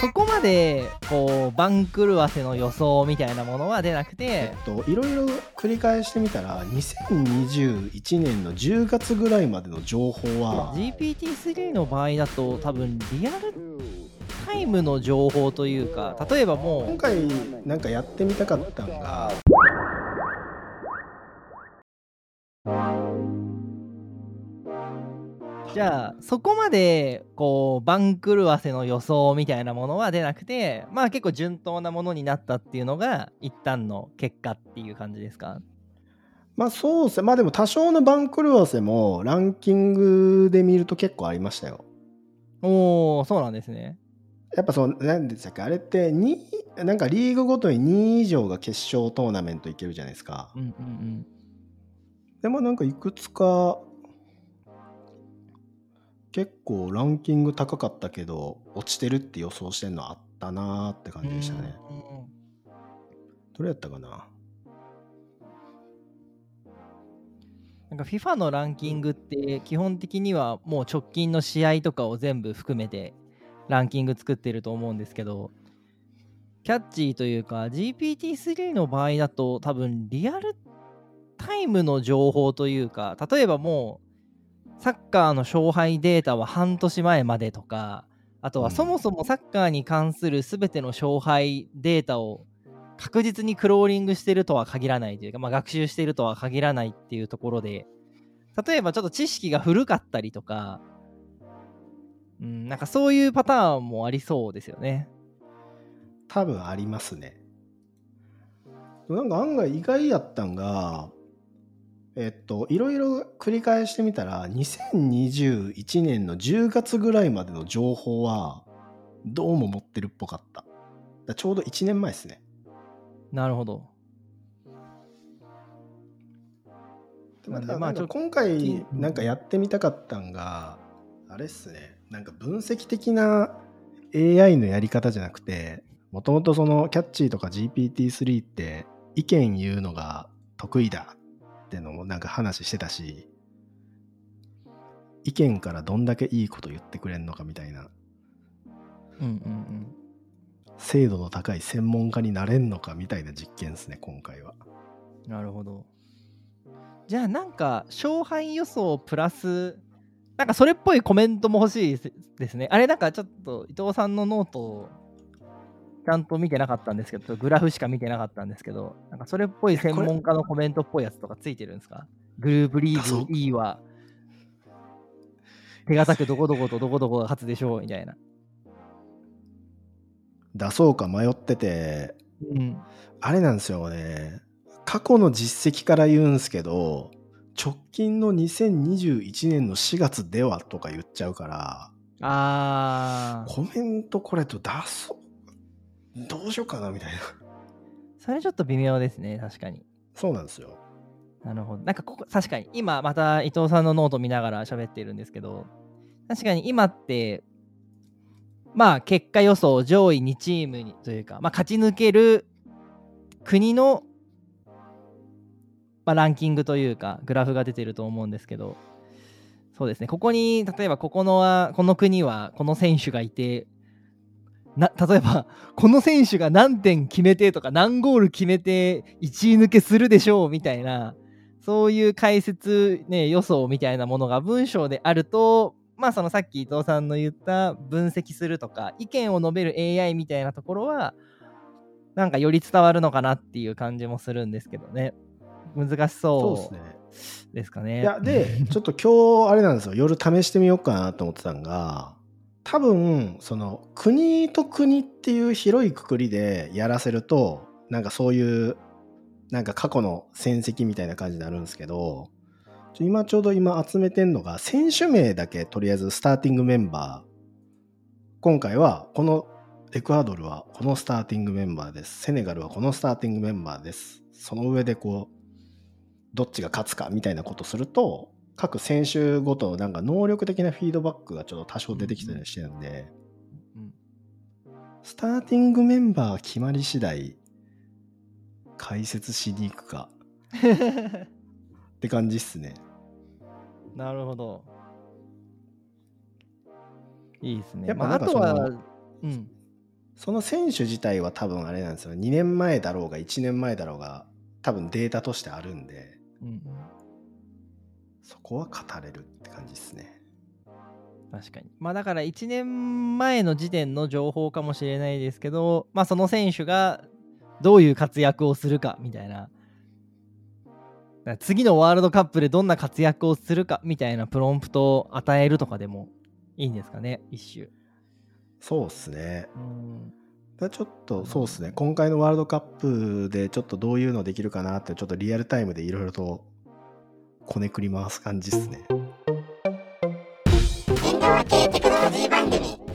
そこまでこう番狂わせの予想みたいなものは出なくてえっといろいろ繰り返してみたら2021年の10月ぐらいまでの情報は GPT-3 の場合だと多分リアルタイムの情報というか例えばもう今回なんかやってみたかったのがじゃあそこまでこう番狂わせの予想みたいなものは出なくてまあ結構順当なものになったっていうのが一旦の結果っていう感じですか？まあそうですね。まあでも多少の番狂わせもランキングで見ると結構ありましたよ。おおそうなんですね。やっぱそう何でしたっけあれって2なんかリーグごとに2位以上が決勝トーナメントいけるじゃないですか、うんうんうん。でもなんかいくつか結構ランキング高かったけど落ちてるって予想してんのあったなーって感じでしたね。うんうんうんどれやったかな？なんか FIFA のランキングって基本的にはもう直近の試合とかを全部含めてランキング作ってると思うんですけどキャッチーというか GPT-3 の場合だと多分リアルタイムの情報というか例えばもうサッカーの勝敗データは半年前までとかあとはうんそもそもサッカーに関する全ての勝敗データを確実にクローリングしてるとは限らないというか、まあ、学習してるとは限らないっていうところで例えばちょっと知識が古かったりとか、うん、なんかそういうパターンもありそうですよね。多分ありますね。なんか案外意外やったんがえっといろいろ繰り返してみたら2021年の10月ぐらいまでの情報はどうも持ってるっぽかった。だちょうど1年前ですね。なるほど。まなんでまあ今回うんなんかやってみたかったんが、あれっすねなんか分析的な AI のやり方じゃなくてもともとそのキャッチーとか GPT-3 って意見言うのが得意だってのもなんか話してたし意見からどんだけいいこと言ってくれんのかみたいなうんうんうん。精度の高い専門家になれんのかみたいな実験ですね今回は。なるほど。じゃあなんか勝敗予想プラスなんかそれっぽいコメントも欲しいですね。あれなんかちょっと伊藤さんのノートをちゃんと見てなかったんですけど、グラフしか見てなかったんですけど、なんかそれっぽい専門家のコメントっぽいやつとかついてるんですか？グループリーグ E は手堅くどこどことどこどこが勝つでしょうみたいな。出そうか迷っててうん。あれなんですよね。過去の実績から言うんすけど、直近の2021年の4月ではとか言っちゃうから、あー、コメントこれと出そう。どうしようかなみたいな。それちょっと微妙ですね、確かに。そうなんですよ。なるほど。なんかここ、確かに、今また伊藤さんのノート見ながら喋ってるんですけど、確かに今って、まあ結果予想上位2チームにというか、まあ勝ち抜ける国の、まあ、ランキングというか、グラフが出てると思うんですけど、そうですね、ここに、例えばここのは、この国はこの選手がいて、な例えば、この選手が何点決めてとか、何ゴール決めて1位抜けするでしょうみたいな、そういう解説、ね、予想みたいなものが文章であると、まあそのさっき伊藤さんの言った分析するとか、意見を述べる AI みたいなところは、なんかより伝わるのかなっていう感じもするんですけどね。難しそうそですかね。いや、で、ちょっと今日、あれなんですよ。夜試してみようかなと思ってたんが、多分、その、国と国っていう広いくくりでやらせると、なんかそういう、なんか過去の戦績みたいな感じになるんですけど、今ちょうど今集めてんのが、選手名だけとりあえずスターティングメンバー。今回は、このエクアドルはこのスターティングメンバーです。セネガルはこのスターティングメンバーです。その上でこう、どっちが勝つかみたいなことすると各選手ごとのなんか能力的なフィードバックがちょっと多少出てきたりしてるんで、うんスターティングメンバー決まり次第解説しに行くかって感じっすね。なるほど。いいですね。やっぱまあ、あとなんかそのは、うん。その選手自体は多分あれなんですよ2年前だろうが1年前だろうが多分データとしてあるんでうんうん、そこは語れるって感じですね確かに。まあだから1年前の時点の情報かもしれないですけど、まあその選手がどういう活躍をするかみたいな。次のワールドカップでどんな活躍をするかみたいなプロンプトを与えるとかでもいいんですかね、一種。そうっすねうん。だちょっとそうっすね今回のワールドカップでちょっとどういうのできるかなってちょっとリアルタイムでいろいろとこねくり回す感じっすね。電動系テクノロジー番組。